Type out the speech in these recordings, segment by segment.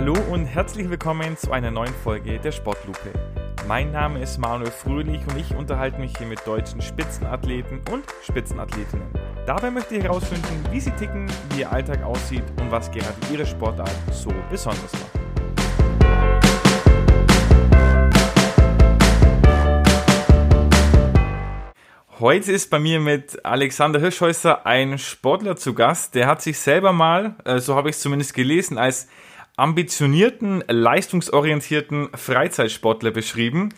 Hallo und herzlich willkommen zu einer neuen Folge der Sportlupe. Mein Name ist Manuel Fröhlich und ich unterhalte mich hier mit deutschen Spitzenathleten und Spitzenathletinnen. Dabei möchte ich herausfinden, wie sie ticken, wie ihr Alltag aussieht und was gerade ihre Sportart so besonders macht. Heute ist bei mir mit Alexander Hirschhäuser ein Sportler zu Gast. Der hat sich selber mal, äh, so habe ich es zumindest gelesen, als ambitionierten, leistungsorientierten Freizeitsportler beschrieben.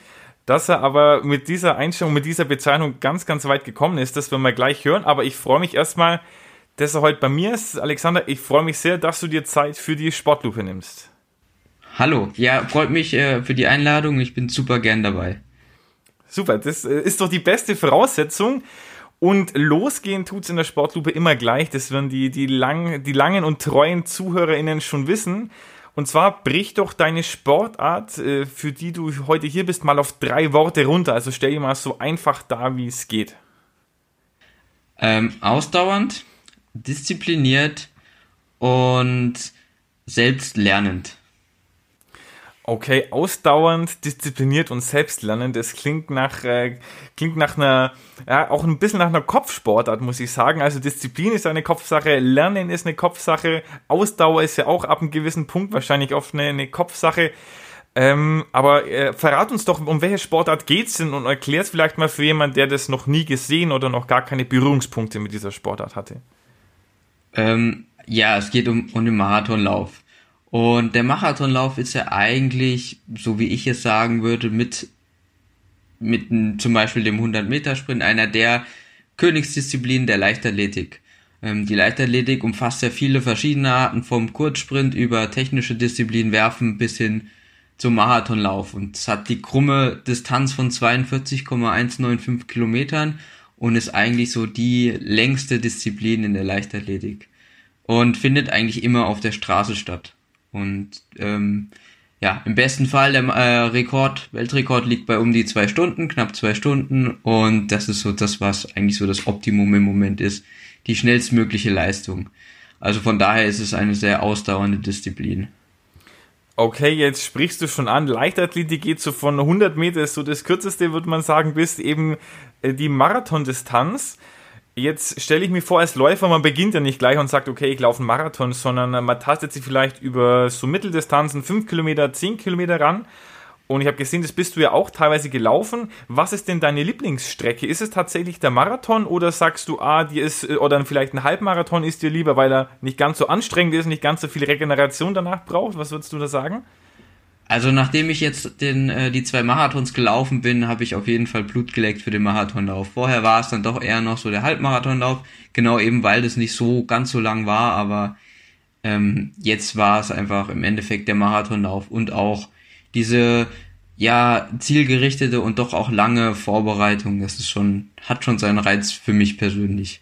Dass er aber mit dieser Einstellung, mit dieser Bezeichnung ganz, ganz weit gekommen ist, das werden wir gleich hören. Aber ich freue mich erstmal, dass er heute bei mir ist. Alexander, ich freue mich sehr, dass du dir Zeit für die Sportlupe nimmst. Hallo, ja, freut mich äh, für die Einladung. Ich bin super gern dabei. Super, das äh, ist doch die beste Voraussetzung. Und losgehen tut es in der Sportlupe immer gleich. Das werden die, die, lang, die langen und treuen ZuhörerInnen schon wissen. Und zwar brich doch deine Sportart, äh, für die du heute hier bist, mal auf drei Worte runter. Also stell dir mal so einfach dar, wie es geht. Ähm, ausdauernd, diszipliniert und selbstlernend. Okay, ausdauernd, diszipliniert und selbstlernend, das klingt nach, äh, klingt nach einer, ja, auch ein bisschen nach einer Kopfsportart, muss ich sagen. Also Disziplin ist eine Kopfsache, Lernen ist eine Kopfsache, Ausdauer ist ja auch ab einem gewissen Punkt wahrscheinlich oft eine, eine Kopfsache. Ähm, aber äh, verrat uns doch, um welche Sportart geht's denn und erklär es vielleicht mal für jemanden, der das noch nie gesehen oder noch gar keine Berührungspunkte mit dieser Sportart hatte. Ähm, ja, es geht um, um den Marathonlauf. Und der Marathonlauf ist ja eigentlich, so wie ich es sagen würde, mit, mit zum Beispiel dem 100-Meter-Sprint einer der Königsdisziplinen der Leichtathletik. Ähm, die Leichtathletik umfasst ja viele verschiedene Arten, vom Kurzsprint über technische Disziplinen werfen bis hin zum Marathonlauf. Und es hat die krumme Distanz von 42,195 Kilometern und ist eigentlich so die längste Disziplin in der Leichtathletik. Und findet eigentlich immer auf der Straße statt. Und ähm, ja, im besten Fall der äh, Rekord, Weltrekord liegt bei um die zwei Stunden, knapp zwei Stunden. Und das ist so das, was eigentlich so das Optimum im Moment ist. Die schnellstmögliche Leistung. Also von daher ist es eine sehr ausdauernde Disziplin. Okay, jetzt sprichst du schon an. Leichtathletik geht so von 100 Meter, ist so das kürzeste, würde man sagen, bis eben äh, die Marathondistanz. Jetzt stelle ich mir vor, als Läufer, man beginnt ja nicht gleich und sagt, okay, ich laufe einen Marathon, sondern man tastet sich vielleicht über so Mitteldistanzen, 5 Kilometer, 10 Kilometer ran. Und ich habe gesehen, das bist du ja auch teilweise gelaufen. Was ist denn deine Lieblingsstrecke? Ist es tatsächlich der Marathon oder sagst du, ah, die ist, oder vielleicht ein Halbmarathon ist dir lieber, weil er nicht ganz so anstrengend ist, nicht ganz so viel Regeneration danach braucht? Was würdest du da sagen? Also nachdem ich jetzt den, äh, die zwei Marathons gelaufen bin, habe ich auf jeden Fall Blut geleckt für den Marathonlauf. Vorher war es dann doch eher noch so der Halbmarathonlauf, genau eben weil das nicht so ganz so lang war, aber ähm, jetzt war es einfach im Endeffekt der Marathonlauf und auch diese ja zielgerichtete und doch auch lange Vorbereitung. Das ist schon hat schon seinen Reiz für mich persönlich.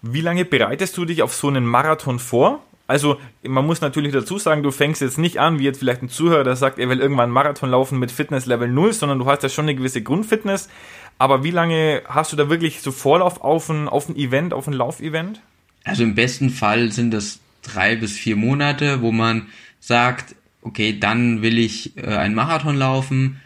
Wie lange bereitest du dich auf so einen Marathon vor? Also, man muss natürlich dazu sagen, du fängst jetzt nicht an, wie jetzt vielleicht ein Zuhörer, der sagt, er will irgendwann einen Marathon laufen mit Fitness Level 0, sondern du hast ja schon eine gewisse Grundfitness. Aber wie lange hast du da wirklich so Vorlauf auf ein, auf ein Event, auf ein Laufevent? Also im besten Fall sind das drei bis vier Monate, wo man sagt, okay, dann will ich äh, einen Marathon laufen.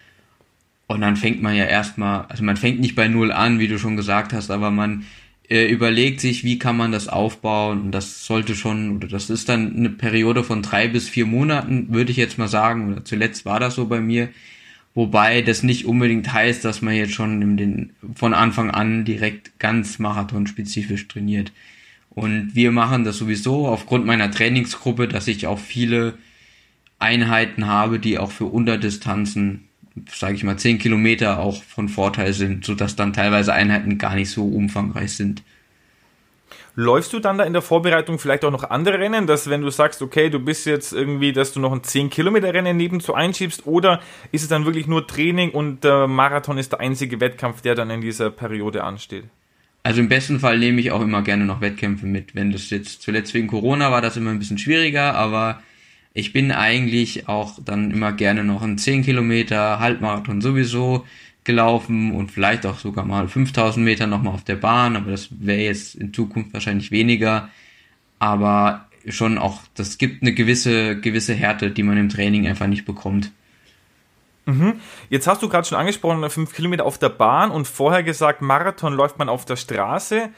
Und dann fängt man ja erstmal, also man fängt nicht bei Null an, wie du schon gesagt hast, aber man überlegt sich, wie kann man das aufbauen. Und das sollte schon, oder das ist dann eine Periode von drei bis vier Monaten, würde ich jetzt mal sagen, oder zuletzt war das so bei mir, wobei das nicht unbedingt heißt, dass man jetzt schon den, von Anfang an direkt ganz marathonspezifisch trainiert. Und wir machen das sowieso aufgrund meiner Trainingsgruppe, dass ich auch viele Einheiten habe, die auch für Unterdistanzen sage ich mal, zehn Kilometer auch von Vorteil sind, sodass dann teilweise Einheiten gar nicht so umfangreich sind. Läufst du dann da in der Vorbereitung vielleicht auch noch andere Rennen, dass wenn du sagst, okay, du bist jetzt irgendwie, dass du noch ein 10 Kilometer Rennen nebenzu einschiebst oder ist es dann wirklich nur Training und der Marathon ist der einzige Wettkampf, der dann in dieser Periode ansteht? Also im besten Fall nehme ich auch immer gerne noch Wettkämpfe mit. Wenn das jetzt zuletzt wegen Corona war, das immer ein bisschen schwieriger, aber ich bin eigentlich auch dann immer gerne noch einen 10 Kilometer Halbmarathon sowieso gelaufen und vielleicht auch sogar mal 5000 Meter nochmal auf der Bahn, aber das wäre jetzt in Zukunft wahrscheinlich weniger. Aber schon auch, das gibt eine gewisse, gewisse Härte, die man im Training einfach nicht bekommt. Mhm. Jetzt hast du gerade schon angesprochen, fünf Kilometer auf der Bahn und vorher gesagt, Marathon läuft man auf der Straße.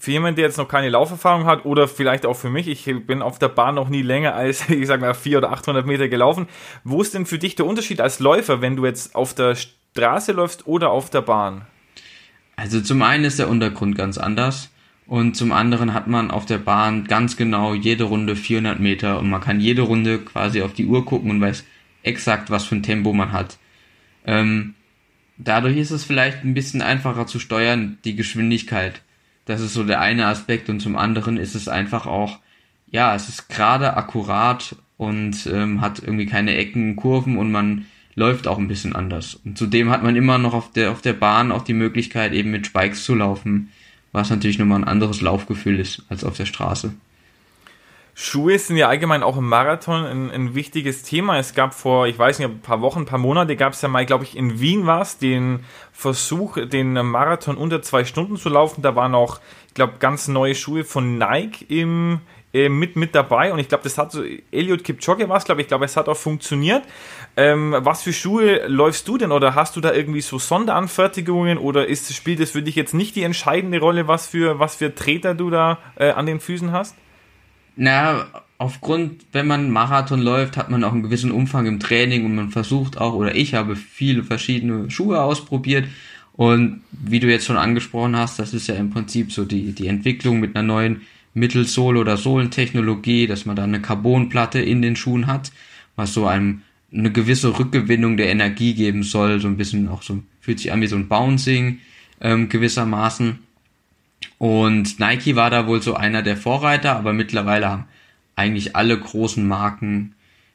Für jemanden, der jetzt noch keine Lauferfahrung hat oder vielleicht auch für mich, ich bin auf der Bahn noch nie länger als, ich sag mal, 400 oder 800 Meter gelaufen. Wo ist denn für dich der Unterschied als Läufer, wenn du jetzt auf der Straße läufst oder auf der Bahn? Also zum einen ist der Untergrund ganz anders und zum anderen hat man auf der Bahn ganz genau jede Runde 400 Meter und man kann jede Runde quasi auf die Uhr gucken und weiß exakt, was für ein Tempo man hat. Ähm, dadurch ist es vielleicht ein bisschen einfacher zu steuern, die Geschwindigkeit. Das ist so der eine Aspekt und zum anderen ist es einfach auch, ja, es ist gerade akkurat und ähm, hat irgendwie keine Ecken, Kurven und man läuft auch ein bisschen anders. Und zudem hat man immer noch auf der, auf der Bahn auch die Möglichkeit, eben mit Spikes zu laufen, was natürlich nochmal ein anderes Laufgefühl ist als auf der Straße. Schuhe sind ja allgemein auch im Marathon ein, ein, wichtiges Thema. Es gab vor, ich weiß nicht, ein paar Wochen, ein paar Monate gab es ja mal, glaube ich, in Wien war es, den Versuch, den Marathon unter zwei Stunden zu laufen. Da waren auch, ich glaube, ganz neue Schuhe von Nike im, äh, mit, mit dabei und ich glaube, das hat so, Elliot Kipchoge war es, glaube ich, glaube, es hat auch funktioniert. Ähm, was für Schuhe läufst du denn oder hast du da irgendwie so Sonderanfertigungen oder ist, spielt das für dich jetzt nicht die entscheidende Rolle, was für, was für Treter du da äh, an den Füßen hast? Na, aufgrund, wenn man Marathon läuft, hat man auch einen gewissen Umfang im Training und man versucht auch, oder ich habe viele verschiedene Schuhe ausprobiert. Und wie du jetzt schon angesprochen hast, das ist ja im Prinzip so die, die Entwicklung mit einer neuen Mittelsohle oder Sohlentechnologie, dass man da eine Carbonplatte in den Schuhen hat, was so einem eine gewisse Rückgewinnung der Energie geben soll, so ein bisschen auch so, fühlt sich an wie so ein Bouncing ähm, gewissermaßen. Und Nike war da wohl so einer der Vorreiter, aber mittlerweile haben eigentlich alle großen Marken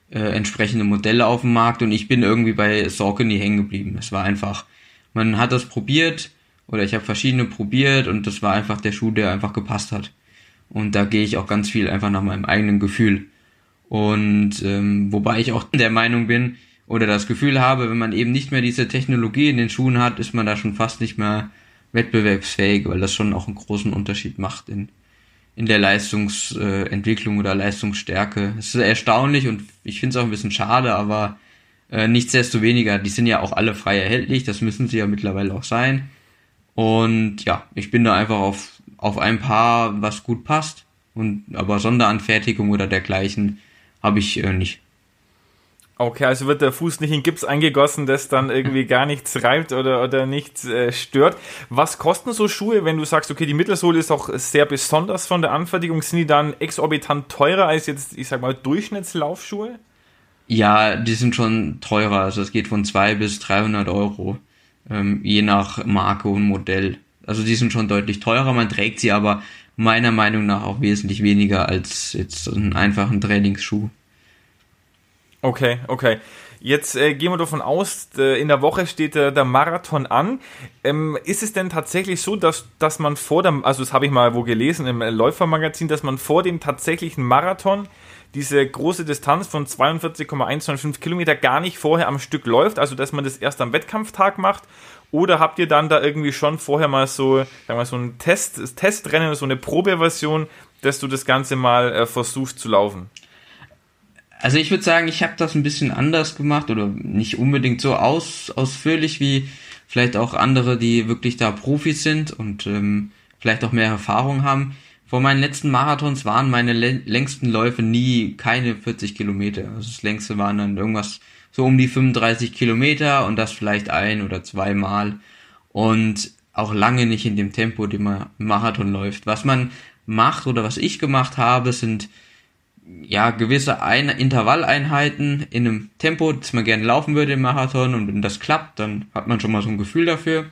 äh, entsprechende Modelle auf dem Markt und ich bin irgendwie bei Saucony hängen geblieben. Es war einfach, man hat das probiert oder ich habe verschiedene probiert und das war einfach der Schuh, der einfach gepasst hat. Und da gehe ich auch ganz viel einfach nach meinem eigenen Gefühl. Und ähm, wobei ich auch der Meinung bin oder das Gefühl habe, wenn man eben nicht mehr diese Technologie in den Schuhen hat, ist man da schon fast nicht mehr wettbewerbsfähig, weil das schon auch einen großen Unterschied macht in, in der Leistungsentwicklung oder Leistungsstärke. Es ist erstaunlich und ich finde es auch ein bisschen schade, aber äh, nichtsdestoweniger, die sind ja auch alle frei erhältlich, das müssen sie ja mittlerweile auch sein. Und ja, ich bin da einfach auf, auf ein Paar, was gut passt. Und aber Sonderanfertigung oder dergleichen habe ich äh, nicht. Okay, also wird der Fuß nicht in Gips eingegossen, das dann irgendwie gar nichts reibt oder, oder nichts äh, stört. Was kosten so Schuhe, wenn du sagst, okay, die Mittelsohle ist auch sehr besonders von der Anfertigung, sind die dann exorbitant teurer als jetzt, ich sag mal, Durchschnittslaufschuhe? Ja, die sind schon teurer, also es geht von 200 bis 300 Euro, ähm, je nach Marke und Modell. Also die sind schon deutlich teurer, man trägt sie aber meiner Meinung nach auch wesentlich weniger als jetzt einen einfachen Trainingsschuh. Okay, okay. Jetzt äh, gehen wir davon aus, äh, in der Woche steht äh, der Marathon an. Ähm, ist es denn tatsächlich so, dass, dass man vor dem, also das habe ich mal wo gelesen im Läufermagazin, dass man vor dem tatsächlichen Marathon diese große Distanz von 42,195 Kilometer gar nicht vorher am Stück läuft, also dass man das erst am Wettkampftag macht? Oder habt ihr dann da irgendwie schon vorher mal so, sagen wir mal, so ein Test, Testrennen, so eine Probeversion, dass du das Ganze mal äh, versuchst zu laufen? Also ich würde sagen, ich habe das ein bisschen anders gemacht oder nicht unbedingt so aus, ausführlich wie vielleicht auch andere, die wirklich da Profis sind und ähm, vielleicht auch mehr Erfahrung haben. Vor meinen letzten Marathons waren meine längsten Läufe nie keine 40 Kilometer. Also das längste waren dann irgendwas so um die 35 Kilometer und das vielleicht ein oder zweimal und auch lange nicht in dem Tempo, dem man Marathon läuft. Was man macht oder was ich gemacht habe, sind ja, gewisse Ein Intervalleinheiten in einem Tempo, das man gerne laufen würde im Marathon und wenn das klappt, dann hat man schon mal so ein Gefühl dafür.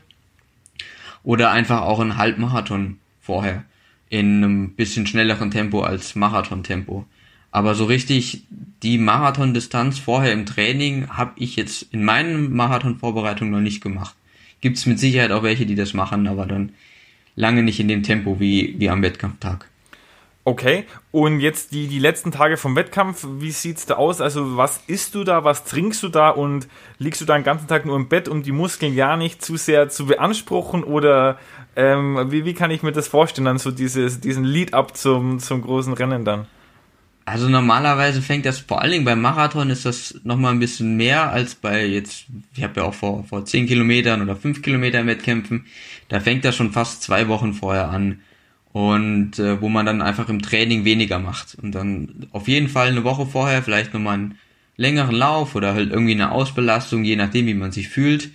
Oder einfach auch ein Halbmarathon vorher in einem bisschen schnelleren Tempo als Marathon-Tempo. Aber so richtig die Marathon-Distanz vorher im Training habe ich jetzt in meinen Marathon-Vorbereitungen noch nicht gemacht. Gibt es mit Sicherheit auch welche, die das machen, aber dann lange nicht in dem Tempo wie, wie am Wettkampftag. Okay, und jetzt die, die letzten Tage vom Wettkampf, wie sieht's da aus? Also, was isst du da, was trinkst du da und liegst du da den ganzen Tag nur im Bett, um die Muskeln ja nicht zu sehr zu beanspruchen? Oder ähm, wie, wie kann ich mir das vorstellen, dann so dieses, diesen Lead-up zum, zum großen Rennen dann? Also normalerweise fängt das, vor allen Dingen beim Marathon ist das nochmal ein bisschen mehr als bei jetzt, ich habe ja auch vor, vor 10 Kilometern oder 5 Kilometern Wettkämpfen, da fängt das schon fast zwei Wochen vorher an. Und äh, wo man dann einfach im Training weniger macht. Und dann auf jeden Fall eine Woche vorher vielleicht nochmal einen längeren Lauf oder halt irgendwie eine Ausbelastung, je nachdem, wie man sich fühlt.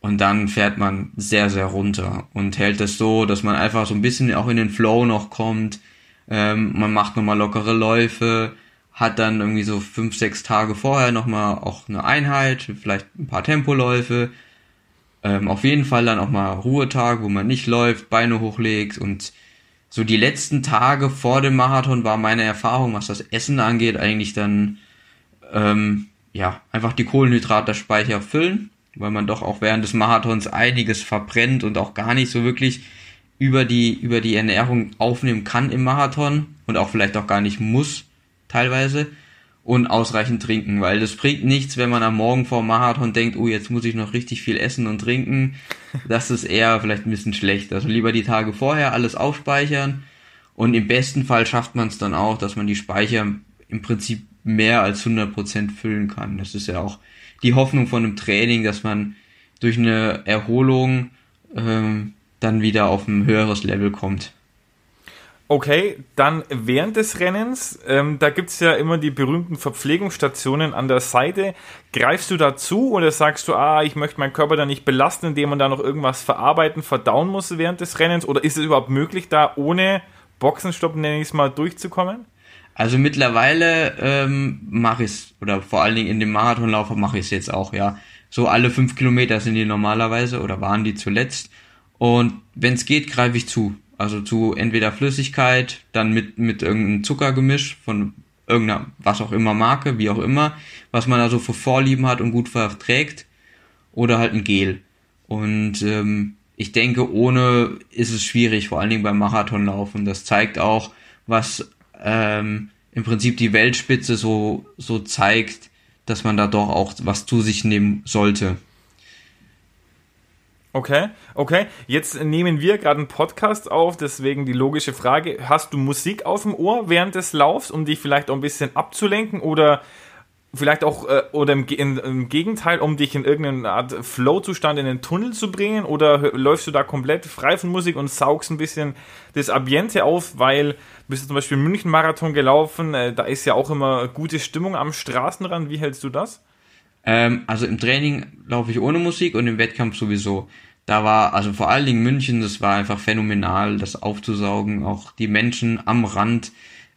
Und dann fährt man sehr, sehr runter und hält es so, dass man einfach so ein bisschen auch in den Flow noch kommt, ähm, man macht nochmal lockere Läufe, hat dann irgendwie so fünf, sechs Tage vorher nochmal auch eine Einheit, vielleicht ein paar Tempoläufe. Ähm, auf jeden Fall dann auch mal Ruhetag, wo man nicht läuft, Beine hochlegt und so die letzten Tage vor dem Marathon war meine Erfahrung, was das Essen angeht, eigentlich dann ähm, ja einfach die Kohlenhydratspeicher füllen, weil man doch auch während des Marathons einiges verbrennt und auch gar nicht so wirklich über die, über die Ernährung aufnehmen kann im Marathon und auch vielleicht auch gar nicht muss, teilweise. Und ausreichend trinken, weil das bringt nichts, wenn man am Morgen vor Marathon denkt, oh, jetzt muss ich noch richtig viel essen und trinken. Das ist eher vielleicht ein bisschen schlecht. Also lieber die Tage vorher alles aufspeichern. Und im besten Fall schafft man es dann auch, dass man die Speicher im Prinzip mehr als 100% füllen kann. Das ist ja auch die Hoffnung von einem Training, dass man durch eine Erholung ähm, dann wieder auf ein höheres Level kommt. Okay, dann während des Rennens, ähm, da gibt es ja immer die berühmten Verpflegungsstationen an der Seite. Greifst du dazu oder sagst du, ah, ich möchte meinen Körper da nicht belasten, indem man da noch irgendwas verarbeiten, verdauen muss während des Rennens? Oder ist es überhaupt möglich, da ohne Boxenstopp, nenne ich es mal, durchzukommen? Also mittlerweile ähm, mache ich es, oder vor allen Dingen in dem Marathonlauf mache ich es jetzt auch, ja. So alle fünf Kilometer sind die normalerweise oder waren die zuletzt. Und wenn es geht, greife ich zu. Also zu entweder Flüssigkeit, dann mit, mit irgendeinem Zuckergemisch von irgendeiner, was auch immer Marke, wie auch immer, was man also für Vorlieben hat und gut verträgt. Oder halt ein Gel. Und ähm, ich denke, ohne ist es schwierig, vor allen Dingen beim Marathonlaufen. Das zeigt auch, was ähm, im Prinzip die Weltspitze so, so zeigt, dass man da doch auch was zu sich nehmen sollte. Okay, okay. Jetzt nehmen wir gerade einen Podcast auf, deswegen die logische Frage: Hast du Musik auf dem Ohr während des Laufs, um dich vielleicht auch ein bisschen abzulenken oder vielleicht auch äh, oder im, in, im, Gegenteil, um dich in irgendeine Art Flow-Zustand in den Tunnel zu bringen? Oder läufst du da komplett frei von Musik und saugst ein bisschen das Ambiente auf, weil bist du zum Beispiel München-Marathon gelaufen, äh, da ist ja auch immer gute Stimmung am Straßenrand. Wie hältst du das? Ähm, also im Training laufe ich ohne Musik und im Wettkampf sowieso. Da war, also vor allen Dingen München, das war einfach phänomenal, das aufzusaugen, auch die Menschen am Rand.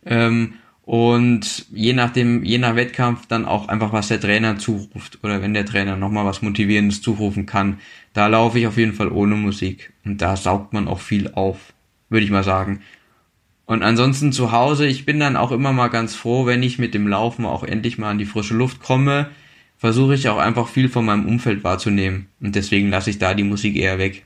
Ähm, und je nachdem, je nach Wettkampf dann auch einfach, was der Trainer zuruft. Oder wenn der Trainer nochmal was Motivierendes zurufen kann. Da laufe ich auf jeden Fall ohne Musik. Und da saugt man auch viel auf, würde ich mal sagen. Und ansonsten zu Hause, ich bin dann auch immer mal ganz froh, wenn ich mit dem Laufen auch endlich mal an die frische Luft komme versuche ich auch einfach viel von meinem Umfeld wahrzunehmen. Und deswegen lasse ich da die Musik eher weg.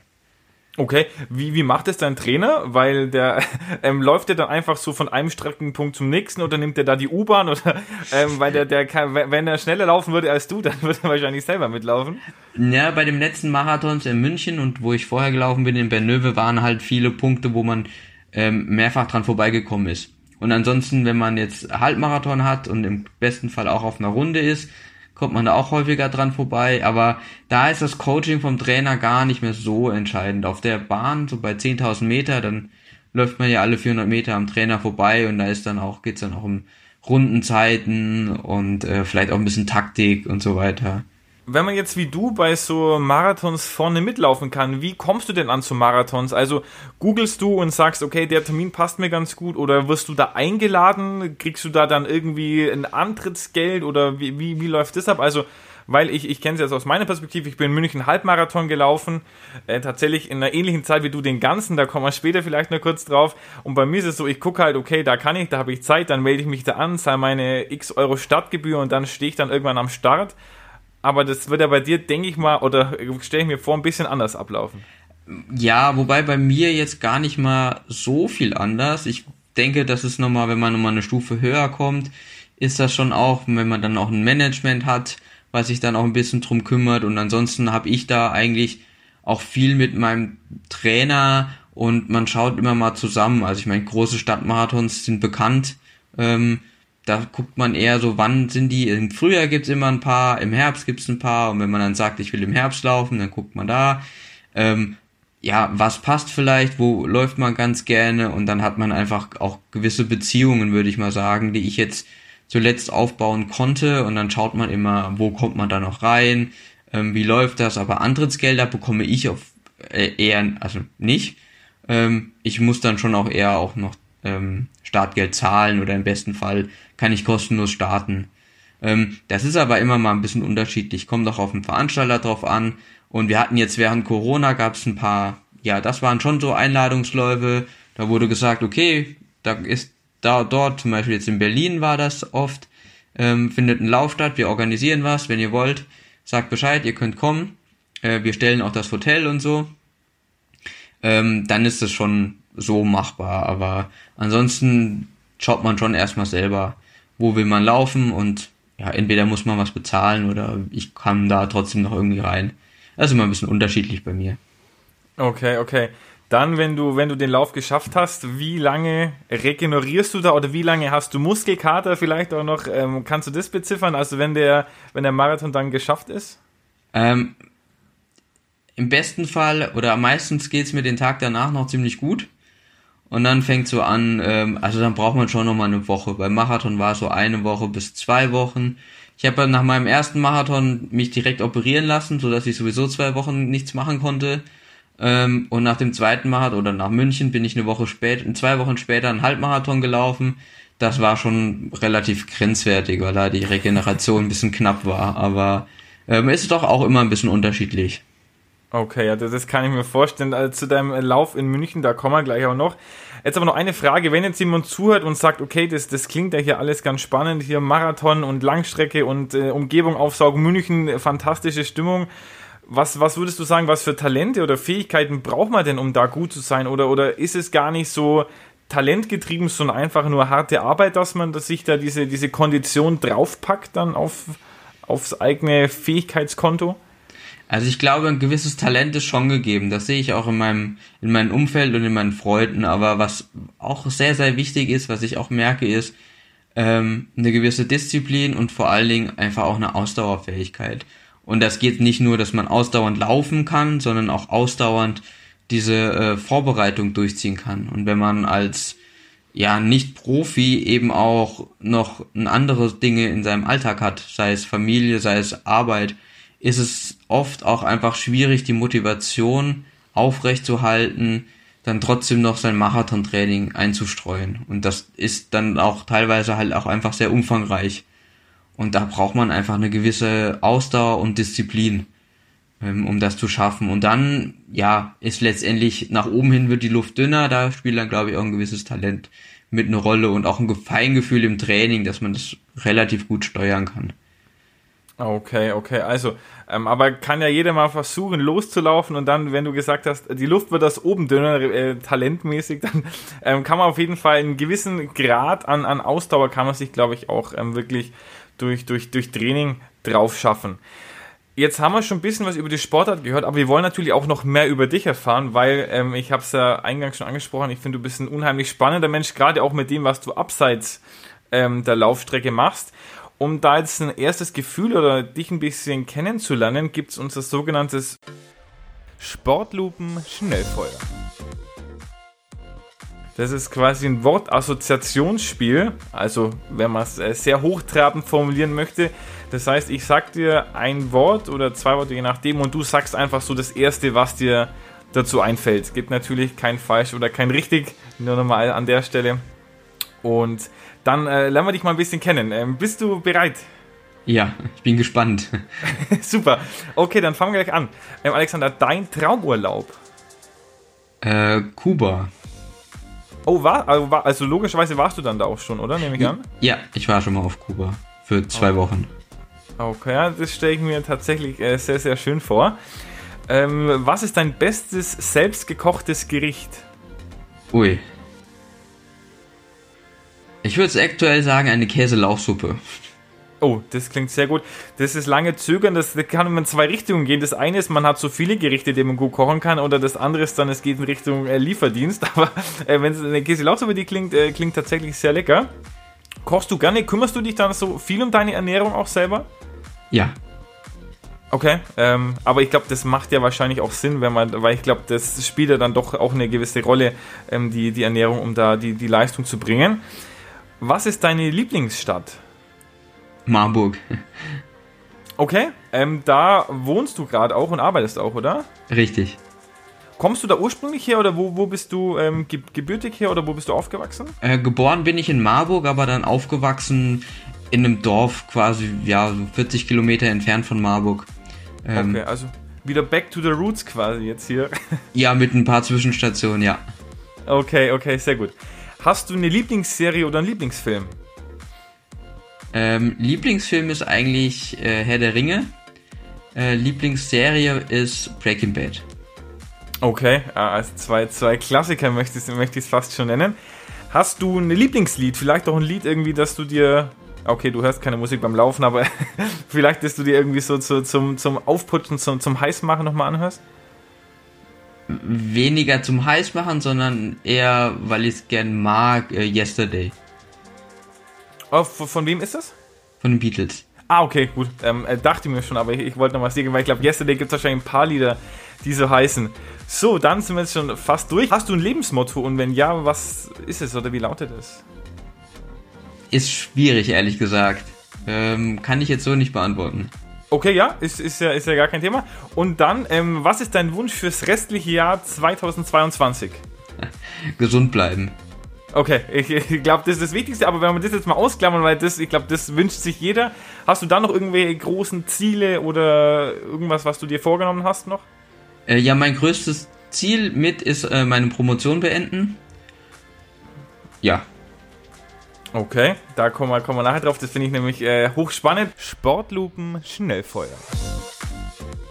Okay, wie, wie macht es dein Trainer? Weil der ähm, läuft der dann einfach so von einem Streckenpunkt zum nächsten oder nimmt der da die U-Bahn oder ähm, weil der, der kann, wenn er schneller laufen würde als du, dann würde er wahrscheinlich selber mitlaufen. Ja, bei dem letzten Marathons in München und wo ich vorher gelaufen bin in Bernöve waren halt viele Punkte, wo man ähm, mehrfach dran vorbeigekommen ist. Und ansonsten, wenn man jetzt Halbmarathon hat und im besten Fall auch auf einer Runde ist, kommt man da auch häufiger dran vorbei, aber da ist das Coaching vom Trainer gar nicht mehr so entscheidend. Auf der Bahn, so bei 10.000 Meter, dann läuft man ja alle 400 Meter am Trainer vorbei und da ist dann auch, geht's dann auch um Rundenzeiten und äh, vielleicht auch ein bisschen Taktik und so weiter wenn man jetzt wie du bei so Marathons vorne mitlaufen kann, wie kommst du denn an zu Marathons? Also googelst du und sagst, okay, der Termin passt mir ganz gut oder wirst du da eingeladen? Kriegst du da dann irgendwie ein Antrittsgeld oder wie, wie, wie läuft das ab? Also, weil ich, ich kenne es jetzt aus meiner Perspektive, ich bin in München Halbmarathon gelaufen, äh, tatsächlich in einer ähnlichen Zeit wie du den ganzen, da kommen wir später vielleicht noch kurz drauf. Und bei mir ist es so, ich gucke halt, okay, da kann ich, da habe ich Zeit, dann melde ich mich da an, zahle meine x Euro Startgebühr und dann stehe ich dann irgendwann am Start aber das wird ja bei dir, denke ich mal, oder stelle ich mir vor, ein bisschen anders ablaufen. Ja, wobei bei mir jetzt gar nicht mal so viel anders. Ich denke, das ist nochmal, wenn man nochmal eine Stufe höher kommt, ist das schon auch, wenn man dann auch ein Management hat, was sich dann auch ein bisschen drum kümmert. Und ansonsten habe ich da eigentlich auch viel mit meinem Trainer und man schaut immer mal zusammen. Also ich meine, große Stadtmarathons sind bekannt. Ähm, da guckt man eher so, wann sind die. Im Frühjahr gibt's immer ein paar, im Herbst gibt's ein paar. Und wenn man dann sagt, ich will im Herbst laufen, dann guckt man da. Ähm, ja, was passt vielleicht, wo läuft man ganz gerne und dann hat man einfach auch gewisse Beziehungen, würde ich mal sagen, die ich jetzt zuletzt aufbauen konnte und dann schaut man immer, wo kommt man da noch rein, ähm, wie läuft das, aber Antrittsgelder bekomme ich auf äh, eher, also nicht. Ähm, ich muss dann schon auch eher auch noch ähm, Startgeld zahlen oder im besten Fall kann ich kostenlos starten. Ähm, das ist aber immer mal ein bisschen unterschiedlich, kommt auch auf den Veranstalter drauf an. Und wir hatten jetzt während Corona gab es ein paar, ja, das waren schon so Einladungsläufe. Da wurde gesagt, okay, da ist da dort, zum Beispiel jetzt in Berlin war das oft, ähm, findet ein Lauf statt, wir organisieren was, wenn ihr wollt, sagt Bescheid, ihr könnt kommen. Äh, wir stellen auch das Hotel und so. Ähm, dann ist es schon so machbar. Aber ansonsten schaut man schon erstmal selber, wo will man laufen und ja, entweder muss man was bezahlen oder ich kann da trotzdem noch irgendwie rein. Das ist immer ein bisschen unterschiedlich bei mir. Okay, okay. Dann, wenn du, wenn du den Lauf geschafft hast, wie lange regenerierst du da oder wie lange hast du Muskelkater vielleicht auch noch? Ähm, kannst du das beziffern? Also wenn der, wenn der Marathon dann geschafft ist? Ähm, Im besten Fall oder meistens geht's mir den Tag danach noch ziemlich gut. Und dann fängt so an, ähm, also dann braucht man schon noch mal eine Woche. Beim Marathon war es so eine Woche bis zwei Wochen. Ich habe nach meinem ersten Marathon mich direkt operieren lassen, so dass ich sowieso zwei Wochen nichts machen konnte. Ähm, und nach dem zweiten Marathon oder nach München bin ich eine Woche später, zwei Wochen später einen Halbmarathon gelaufen. Das war schon relativ grenzwertig, weil da die Regeneration ein bisschen knapp war. Aber ähm, ist doch auch immer ein bisschen unterschiedlich. Okay, ja, das, kann ich mir vorstellen. Also zu deinem Lauf in München, da kommen wir gleich auch noch. Jetzt aber noch eine Frage, wenn jetzt jemand zuhört und sagt, okay, das, das klingt ja hier alles ganz spannend, hier Marathon und Langstrecke und äh, Umgebung aufsaugen, München, fantastische Stimmung. Was, was würdest du sagen, was für Talente oder Fähigkeiten braucht man denn, um da gut zu sein? Oder, oder ist es gar nicht so talentgetrieben, sondern einfach nur harte Arbeit, dass man dass sich da diese, diese Kondition draufpackt dann auf, aufs eigene Fähigkeitskonto? Also ich glaube, ein gewisses Talent ist schon gegeben. Das sehe ich auch in meinem, in meinem Umfeld und in meinen Freunden. Aber was auch sehr, sehr wichtig ist, was ich auch merke, ist ähm, eine gewisse Disziplin und vor allen Dingen einfach auch eine Ausdauerfähigkeit. Und das geht nicht nur, dass man ausdauernd laufen kann, sondern auch ausdauernd diese äh, Vorbereitung durchziehen kann. Und wenn man als ja nicht Profi eben auch noch andere Dinge in seinem Alltag hat, sei es Familie, sei es Arbeit, ist es oft auch einfach schwierig, die Motivation aufrechtzuhalten, dann trotzdem noch sein Marathontraining einzustreuen. Und das ist dann auch teilweise halt auch einfach sehr umfangreich. Und da braucht man einfach eine gewisse Ausdauer und Disziplin, ähm, um das zu schaffen. Und dann, ja, ist letztendlich nach oben hin wird die Luft dünner. Da spielt dann, glaube ich, auch ein gewisses Talent mit eine Rolle und auch ein Feingefühl im Training, dass man das relativ gut steuern kann. Okay, okay. Also, ähm, aber kann ja jeder mal versuchen, loszulaufen und dann, wenn du gesagt hast, die Luft wird das oben dünner, äh, talentmäßig, dann ähm, kann man auf jeden Fall einen gewissen Grad an, an Ausdauer kann man sich, glaube ich, auch ähm, wirklich durch, durch, durch Training drauf schaffen. Jetzt haben wir schon ein bisschen was über die Sportart gehört, aber wir wollen natürlich auch noch mehr über dich erfahren, weil ähm, ich habe es ja eingangs schon angesprochen, ich finde, du bist ein unheimlich spannender Mensch, gerade auch mit dem, was du abseits ähm, der Laufstrecke machst. Um da jetzt ein erstes Gefühl oder dich ein bisschen kennenzulernen, gibt es unser sogenanntes Sportlupen-Schnellfeuer. Das ist quasi ein Wortassoziationsspiel, also wenn man es äh, sehr hochtrabend formulieren möchte. Das heißt, ich sag dir ein Wort oder zwei Worte, je nachdem, und du sagst einfach so das Erste, was dir dazu einfällt. Gibt natürlich kein falsch oder kein richtig, nur nochmal an der Stelle. Und dann äh, lernen wir dich mal ein bisschen kennen. Ähm, bist du bereit? Ja, ich bin gespannt. Super. Okay, dann fangen wir gleich an. Ähm, Alexander, dein Traumurlaub? Äh, Kuba. Oh, war, also, also logischerweise warst du dann da auch schon, oder? Nehme ich an? Ja, ich war schon mal auf Kuba. Für zwei oh. Wochen. Okay, ja, das stelle ich mir tatsächlich äh, sehr, sehr schön vor. Ähm, was ist dein bestes selbstgekochtes Gericht? Ui, ich würde es aktuell sagen, eine Käselauchsuppe. Oh, das klingt sehr gut. Das ist lange Zögern, das kann in zwei Richtungen gehen. Das eine ist, man hat so viele Gerichte, die man gut kochen kann, oder das andere ist dann, es geht in Richtung äh, Lieferdienst. Aber äh, wenn es eine Käselauchsuppe, die klingt, äh, klingt tatsächlich sehr lecker. Kochst du gerne? Kümmerst du dich dann so viel um deine Ernährung auch selber? Ja. Okay, ähm, aber ich glaube, das macht ja wahrscheinlich auch Sinn, wenn man, weil ich glaube, das spielt ja dann doch auch eine gewisse Rolle, ähm, die, die Ernährung, um da die, die Leistung zu bringen. Was ist deine Lieblingsstadt? Marburg. Okay, ähm, da wohnst du gerade auch und arbeitest auch, oder? Richtig. Kommst du da ursprünglich her oder wo, wo bist du ähm, ge gebürtig her oder wo bist du aufgewachsen? Äh, geboren bin ich in Marburg, aber dann aufgewachsen in einem Dorf quasi, ja, so 40 Kilometer entfernt von Marburg. Ähm, okay, also wieder back to the roots quasi jetzt hier. Ja, mit ein paar Zwischenstationen, ja. Okay, okay, sehr gut. Hast du eine Lieblingsserie oder einen Lieblingsfilm? Ähm, Lieblingsfilm ist eigentlich äh, Herr der Ringe. Äh, Lieblingsserie ist Breaking Bad. Okay, also zwei, zwei Klassiker möchte ich es möchte fast schon nennen. Hast du ein Lieblingslied? Vielleicht auch ein Lied irgendwie, dass du dir. Okay, du hörst keine Musik beim Laufen, aber vielleicht, dass du dir irgendwie so zu, zum, zum Aufputzen, zum, zum Heißmachen nochmal anhörst? Weniger zum Heißmachen, sondern eher, weil ich es gern mag, äh, Yesterday. Oh, von, von wem ist das? Von den Beatles. Ah, okay, gut. Ähm, äh, dachte mir schon, aber ich, ich wollte noch was sagen, weil ich glaube, Yesterday gibt es wahrscheinlich ein paar Lieder, die so heißen. So, dann sind wir jetzt schon fast durch. Hast du ein Lebensmotto und wenn ja, was ist es oder wie lautet es? Ist schwierig, ehrlich gesagt. Ähm, kann ich jetzt so nicht beantworten. Okay, ja, ist, ist, ja, ist ja gar kein Thema. Und dann, ähm, was ist dein Wunsch fürs restliche Jahr 2022? Gesund bleiben. Okay, ich, ich glaube, das ist das Wichtigste, aber wenn wir das jetzt mal ausklammern, weil das, ich glaube, das wünscht sich jeder. Hast du da noch irgendwelche großen Ziele oder irgendwas, was du dir vorgenommen hast noch? Äh, ja, mein größtes Ziel mit ist äh, meine Promotion beenden. Ja. Okay, da kommen wir, kommen wir nachher drauf. Das finde ich nämlich äh, hochspannend. Sportlupen, Schnellfeuer.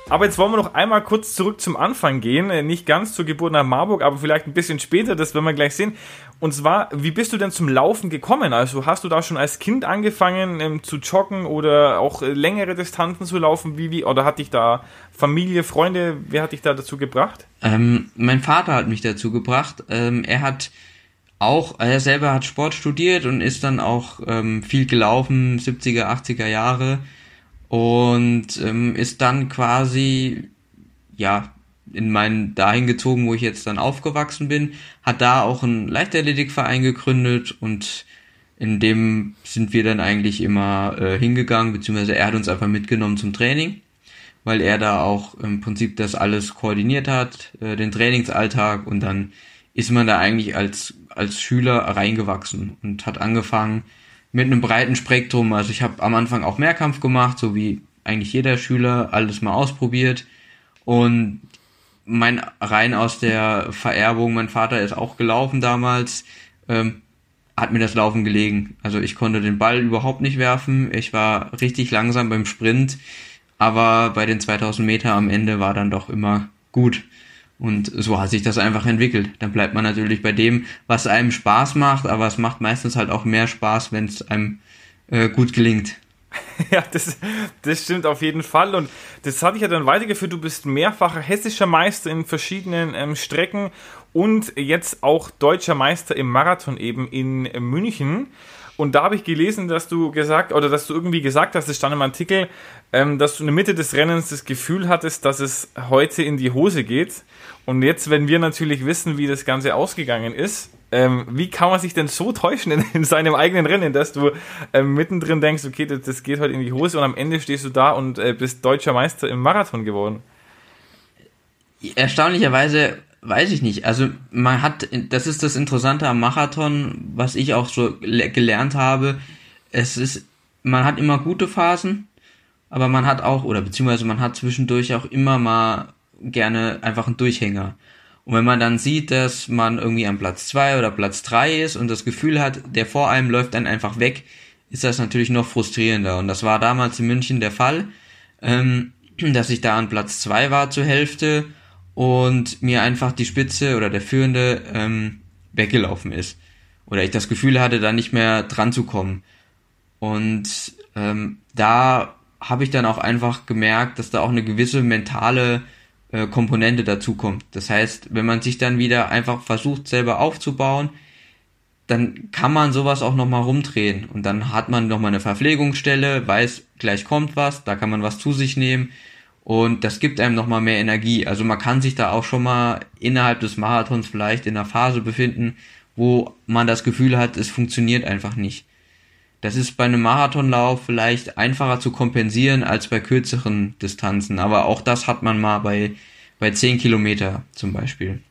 Aber jetzt wollen wir noch einmal kurz zurück zum Anfang gehen. Äh, nicht ganz zur Geburt nach Marburg, aber vielleicht ein bisschen später, das werden wir gleich sehen. Und zwar, wie bist du denn zum Laufen gekommen? Also hast du da schon als Kind angefangen ähm, zu joggen oder auch äh, längere Distanzen zu laufen? Wie, wie, oder hat dich da Familie, Freunde, wer hat dich da dazu gebracht? Ähm, mein Vater hat mich dazu gebracht. Ähm, er hat auch, er selber hat Sport studiert und ist dann auch ähm, viel gelaufen, 70er, 80er Jahre. Und ähm, ist dann quasi ja in meinen dahin gezogen, wo ich jetzt dann aufgewachsen bin, hat da auch einen Leichtathletikverein gegründet und in dem sind wir dann eigentlich immer äh, hingegangen, beziehungsweise er hat uns einfach mitgenommen zum Training, weil er da auch im Prinzip das alles koordiniert hat, äh, den Trainingsalltag. Und dann ist man da eigentlich als als Schüler reingewachsen und hat angefangen mit einem breiten Spektrum. Also ich habe am Anfang auch Mehrkampf gemacht, so wie eigentlich jeder Schüler, alles mal ausprobiert. Und mein rein aus der Vererbung, mein Vater ist auch gelaufen damals, ähm, hat mir das Laufen gelegen. Also ich konnte den Ball überhaupt nicht werfen. Ich war richtig langsam beim Sprint, aber bei den 2000 Meter am Ende war dann doch immer gut. Und so hat sich das einfach entwickelt. Dann bleibt man natürlich bei dem, was einem Spaß macht, aber es macht meistens halt auch mehr Spaß, wenn es einem äh, gut gelingt. Ja, das, das stimmt auf jeden Fall. Und das hatte ich ja dann weitergeführt. Du bist mehrfacher hessischer Meister in verschiedenen ähm, Strecken und jetzt auch deutscher Meister im Marathon eben in München. Und da habe ich gelesen, dass du gesagt, oder dass du irgendwie gesagt hast, es stand im Artikel, ähm, dass du in der Mitte des Rennens das Gefühl hattest, dass es heute in die Hose geht. Und jetzt, wenn wir natürlich wissen, wie das Ganze ausgegangen ist, ähm, wie kann man sich denn so täuschen in, in seinem eigenen Rennen, dass du ähm, mittendrin denkst, okay, das, das, geht heute in die Hose und am Ende stehst du da und äh, bist deutscher Meister im Marathon geworden? Erstaunlicherweise weiß ich nicht. Also man hat, das ist das Interessante am Marathon, was ich auch so gelernt habe. Es ist, man hat immer gute Phasen, aber man hat auch, oder beziehungsweise man hat zwischendurch auch immer mal gerne einfach einen Durchhänger. Und wenn man dann sieht, dass man irgendwie am Platz zwei oder Platz drei ist und das Gefühl hat, der vor einem läuft dann einfach weg, ist das natürlich noch frustrierender. Und das war damals in München der Fall, ähm, dass ich da an Platz zwei war zur Hälfte und mir einfach die Spitze oder der Führende ähm, weggelaufen ist. Oder ich das Gefühl hatte, da nicht mehr dran zu kommen. Und ähm, da habe ich dann auch einfach gemerkt, dass da auch eine gewisse mentale äh, Komponente dazu kommt. Das heißt, wenn man sich dann wieder einfach versucht, selber aufzubauen, dann kann man sowas auch nochmal rumdrehen. Und dann hat man nochmal eine Verpflegungsstelle, weiß, gleich kommt was, da kann man was zu sich nehmen. Und das gibt einem nochmal mehr Energie. Also man kann sich da auch schon mal innerhalb des Marathons vielleicht in einer Phase befinden, wo man das Gefühl hat, es funktioniert einfach nicht. Das ist bei einem Marathonlauf vielleicht einfacher zu kompensieren als bei kürzeren Distanzen. Aber auch das hat man mal bei, bei 10 Kilometer zum Beispiel.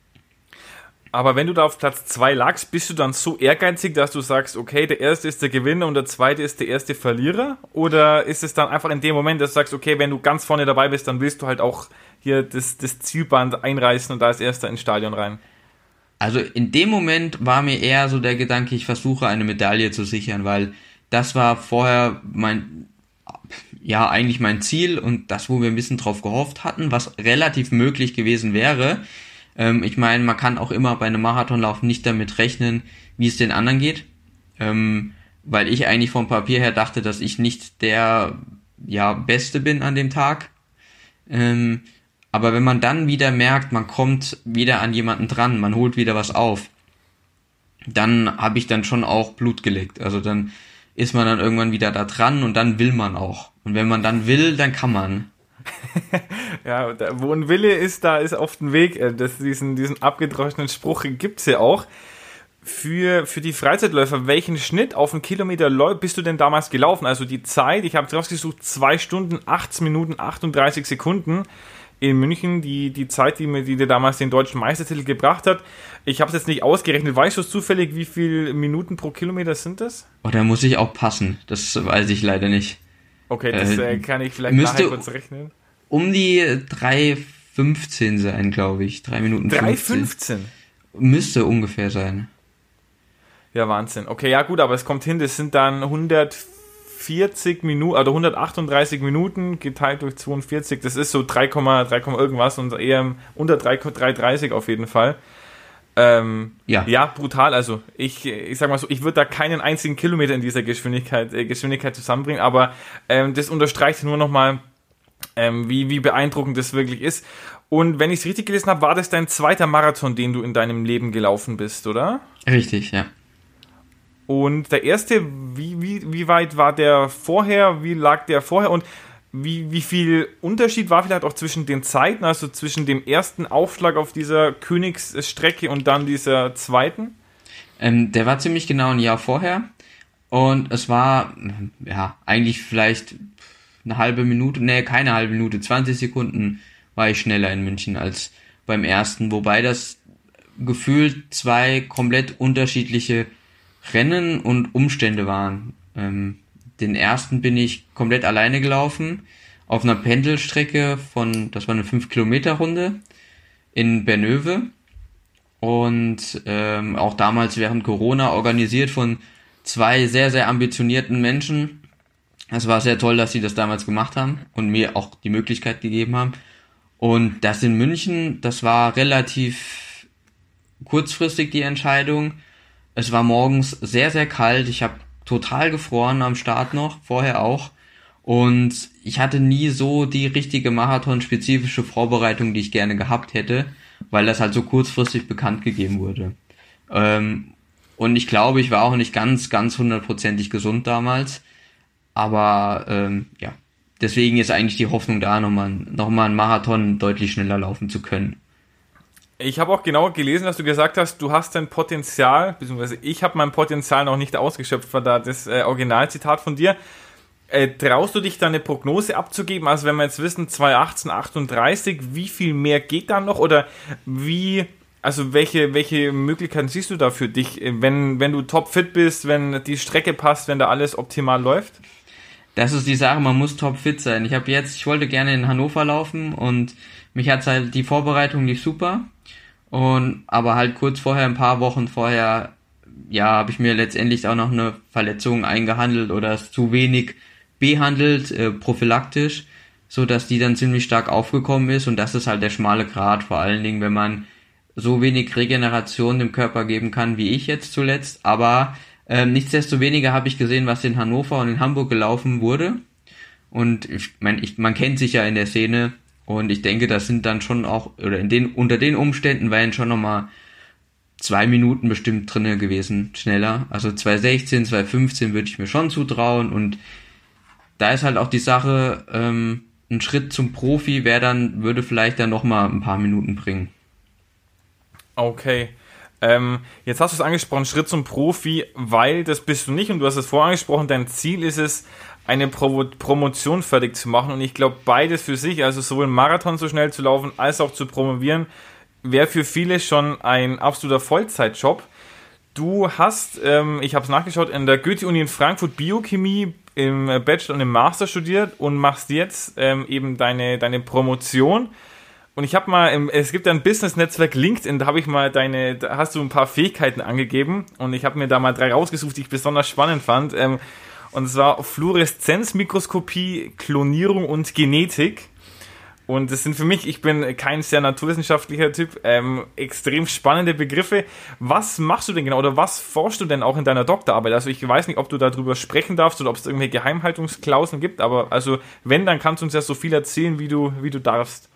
Aber wenn du da auf Platz 2 lagst, bist du dann so ehrgeizig, dass du sagst, okay, der erste ist der Gewinner und der zweite ist der erste Verlierer? Oder ist es dann einfach in dem Moment, dass du sagst, okay, wenn du ganz vorne dabei bist, dann willst du halt auch hier das, das Zielband einreißen und da als erster ins Stadion rein? Also in dem Moment war mir eher so der Gedanke, ich versuche eine Medaille zu sichern, weil das war vorher mein, ja, eigentlich mein Ziel und das, wo wir ein bisschen drauf gehofft hatten, was relativ möglich gewesen wäre. Ähm, ich meine, man kann auch immer bei einem Marathonlauf nicht damit rechnen, wie es den anderen geht. Ähm, weil ich eigentlich vom Papier her dachte, dass ich nicht der ja, Beste bin an dem Tag. Ähm, aber wenn man dann wieder merkt, man kommt wieder an jemanden dran, man holt wieder was auf, dann habe ich dann schon auch Blut geleckt. Also dann ist man dann irgendwann wieder da dran und dann will man auch. Und wenn man dann will, dann kann man. ja, da, wo ein Wille ist, da ist oft ein Weg. Äh, das, diesen, diesen abgedroschenen Spruch gibt's ja auch. Für, für die Freizeitläufer, welchen Schnitt auf einen Kilometer bist du denn damals gelaufen? Also die Zeit, ich habe rausgesucht, 2 Stunden, 18 Minuten, 38 Sekunden in München, die, die Zeit, die mir die dir damals den deutschen Meistertitel gebracht hat. Ich habe es jetzt nicht ausgerechnet. Weißt du zufällig, wie viele Minuten pro Kilometer sind das? Oh, da muss ich auch passen. Das weiß ich leider nicht. Okay, das äh, äh kann ich vielleicht nachher kurz rechnen. Um die 3,15 sein, glaube ich. 3 Minuten 3,15? Müsste ungefähr sein. Ja, Wahnsinn. Okay, ja gut, aber es kommt hin, das sind dann 140 Minuten, oder 138 Minuten geteilt durch 42. Das ist so 3, 3, irgendwas und eher unter 3,30 auf jeden Fall. Ähm, ja. ja, brutal. Also ich, ich sag mal so, ich würde da keinen einzigen Kilometer in dieser Geschwindigkeit, äh, Geschwindigkeit zusammenbringen, aber ähm, das unterstreicht nur nochmal, ähm, wie, wie beeindruckend das wirklich ist. Und wenn ich es richtig gelesen habe, war das dein zweiter Marathon, den du in deinem Leben gelaufen bist, oder? Richtig, ja. Und der erste, wie, wie, wie weit war der vorher? Wie lag der vorher? Und wie, wie viel Unterschied war vielleicht auch zwischen den Zeiten, also zwischen dem ersten Aufschlag auf dieser Königsstrecke und dann dieser zweiten? Ähm, der war ziemlich genau ein Jahr vorher und es war, ja, eigentlich vielleicht eine halbe Minute, nee, keine halbe Minute, 20 Sekunden war ich schneller in München als beim ersten, wobei das gefühlt zwei komplett unterschiedliche Rennen und Umstände waren. Ähm, den ersten bin ich komplett alleine gelaufen auf einer Pendelstrecke von, das war eine 5 Kilometer Runde in Bernöve und ähm, auch damals während Corona organisiert von zwei sehr, sehr ambitionierten Menschen. Es war sehr toll, dass sie das damals gemacht haben und mir auch die Möglichkeit gegeben haben. Und das in München, das war relativ kurzfristig die Entscheidung. Es war morgens sehr, sehr kalt. Ich habe total gefroren am Start noch, vorher auch. Und ich hatte nie so die richtige Marathon-spezifische Vorbereitung, die ich gerne gehabt hätte, weil das halt so kurzfristig bekannt gegeben wurde. Ähm, und ich glaube, ich war auch nicht ganz, ganz hundertprozentig gesund damals. Aber ähm, ja, deswegen ist eigentlich die Hoffnung da, nochmal noch mal einen Marathon deutlich schneller laufen zu können. Ich habe auch genau gelesen, dass du gesagt hast, du hast dein Potenzial, beziehungsweise ich habe mein Potenzial noch nicht ausgeschöpft, war da das äh, Originalzitat von dir. Äh, traust du dich da eine Prognose abzugeben? Also wenn wir jetzt wissen, 2018, 38, wie viel mehr geht da noch? Oder wie, also welche, welche Möglichkeiten siehst du da für dich, äh, wenn, wenn du topfit bist, wenn die Strecke passt, wenn da alles optimal läuft? Das ist die Sache, man muss topfit sein. Ich habe jetzt, ich wollte gerne in Hannover laufen und mich hat halt die Vorbereitung nicht super und aber halt kurz vorher, ein paar Wochen vorher, ja, habe ich mir letztendlich auch noch eine Verletzung eingehandelt oder es zu wenig behandelt, äh, prophylaktisch, so dass die dann ziemlich stark aufgekommen ist und das ist halt der schmale Grat, vor allen Dingen, wenn man so wenig Regeneration dem Körper geben kann, wie ich jetzt zuletzt. Aber äh, nichtsdestoweniger habe ich gesehen, was in Hannover und in Hamburg gelaufen wurde. Und ich mein, ich, man kennt sich ja in der Szene, und ich denke, das sind dann schon auch, oder in den, unter den Umständen werden schon nochmal zwei Minuten bestimmt drinne gewesen, schneller. Also 216, 215 würde ich mir schon zutrauen und da ist halt auch die Sache, ähm, ein Schritt zum Profi wäre dann, würde vielleicht dann nochmal ein paar Minuten bringen. Okay. Ähm, jetzt hast du es angesprochen, Schritt zum Profi, weil das bist du nicht und du hast es vorangesprochen, dein Ziel ist es, eine Pro Promotion fertig zu machen und ich glaube beides für sich, also sowohl Marathon so schnell zu laufen als auch zu promovieren, wäre für viele schon ein absoluter Vollzeitjob. Du hast, ähm, ich habe es nachgeschaut, in der Goethe-Uni in Frankfurt Biochemie im Bachelor und im Master studiert und machst jetzt ähm, eben deine, deine Promotion. Und ich habe mal, im, es gibt ein Business-Netzwerk LinkedIn, da habe ich mal deine, da hast du ein paar Fähigkeiten angegeben und ich habe mir da mal drei rausgesucht, die ich besonders spannend fand. Ähm, und zwar Fluoreszenzmikroskopie, Klonierung und Genetik. Und das sind für mich, ich bin kein sehr naturwissenschaftlicher Typ, ähm, extrem spannende Begriffe. Was machst du denn genau oder was forschst du denn auch in deiner Doktorarbeit? Also ich weiß nicht, ob du darüber sprechen darfst oder ob es irgendwelche Geheimhaltungsklauseln gibt, aber also wenn, dann kannst du uns ja so viel erzählen, wie du, wie du darfst.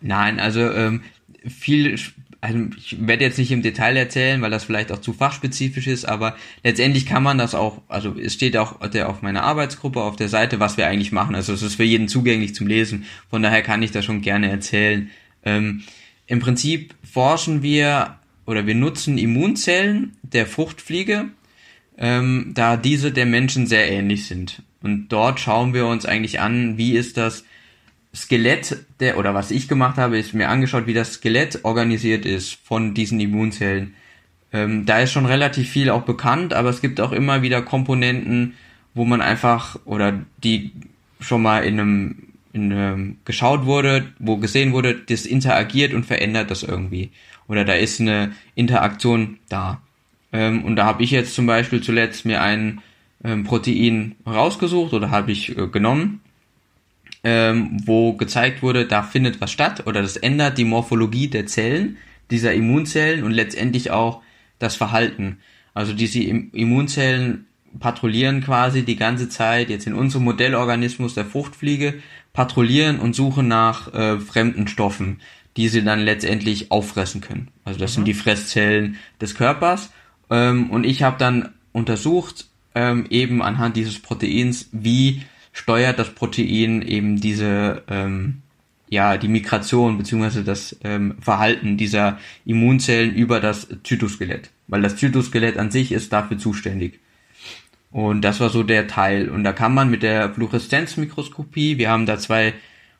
Nein, also ähm, viel also ich werde jetzt nicht im Detail erzählen, weil das vielleicht auch zu fachspezifisch ist, aber letztendlich kann man das auch, also es steht auch der auf meiner Arbeitsgruppe auf der Seite, was wir eigentlich machen. Also es ist für jeden zugänglich zum Lesen. Von daher kann ich das schon gerne erzählen. Ähm, Im Prinzip forschen wir oder wir nutzen Immunzellen der Fruchtfliege, ähm, da diese der Menschen sehr ähnlich sind. Und dort schauen wir uns eigentlich an, wie ist das Skelett der, oder was ich gemacht habe, ist mir angeschaut, wie das Skelett organisiert ist von diesen Immunzellen. Ähm, da ist schon relativ viel auch bekannt, aber es gibt auch immer wieder Komponenten, wo man einfach, oder die schon mal in einem, in einem geschaut wurde, wo gesehen wurde, das interagiert und verändert das irgendwie. Oder da ist eine Interaktion da. Ähm, und da habe ich jetzt zum Beispiel zuletzt mir ein ähm, Protein rausgesucht oder habe ich äh, genommen ähm, wo gezeigt wurde, da findet was statt oder das ändert die Morphologie der Zellen, dieser Immunzellen und letztendlich auch das Verhalten. Also diese Immunzellen patrouillieren quasi die ganze Zeit jetzt in unserem Modellorganismus der Fruchtfliege, patrouillieren und suchen nach äh, fremden Stoffen, die sie dann letztendlich auffressen können. Also das mhm. sind die Fresszellen des Körpers. Ähm, und ich habe dann untersucht, ähm, eben anhand dieses Proteins, wie steuert das Protein eben diese, ähm, ja, die Migration beziehungsweise das ähm, Verhalten dieser Immunzellen über das Zytoskelett. Weil das Zytoskelett an sich ist dafür zuständig. Und das war so der Teil. Und da kann man mit der Fluoreszenzmikroskopie, wir haben da zwei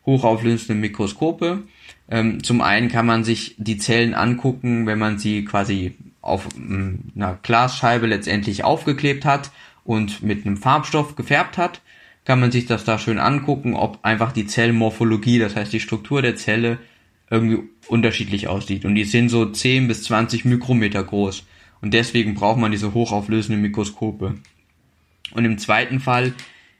hochauflösende Mikroskope. Ähm, zum einen kann man sich die Zellen angucken, wenn man sie quasi auf ähm, einer Glasscheibe letztendlich aufgeklebt hat und mit einem Farbstoff gefärbt hat kann man sich das da schön angucken, ob einfach die Zellmorphologie, das heißt die Struktur der Zelle, irgendwie unterschiedlich aussieht. Und die sind so 10 bis 20 Mikrometer groß. Und deswegen braucht man diese hochauflösenden Mikroskope. Und im zweiten Fall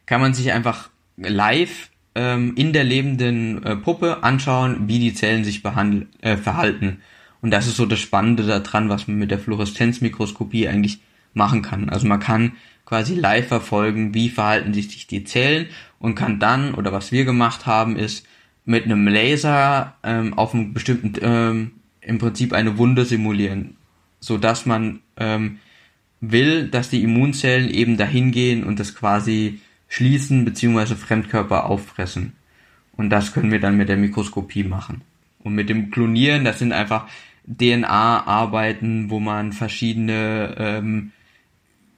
kann man sich einfach live ähm, in der lebenden äh, Puppe anschauen, wie die Zellen sich äh, verhalten. Und das ist so das Spannende daran, was man mit der Fluoreszenzmikroskopie eigentlich machen kann. Also man kann quasi live verfolgen, wie verhalten sich die Zellen und kann dann, oder was wir gemacht haben, ist mit einem Laser ähm, auf einem bestimmten, ähm, im Prinzip eine Wunde simulieren, so dass man ähm, will, dass die Immunzellen eben dahin gehen und das quasi schließen beziehungsweise Fremdkörper auffressen. Und das können wir dann mit der Mikroskopie machen. Und mit dem Klonieren, das sind einfach DNA-Arbeiten, wo man verschiedene ähm,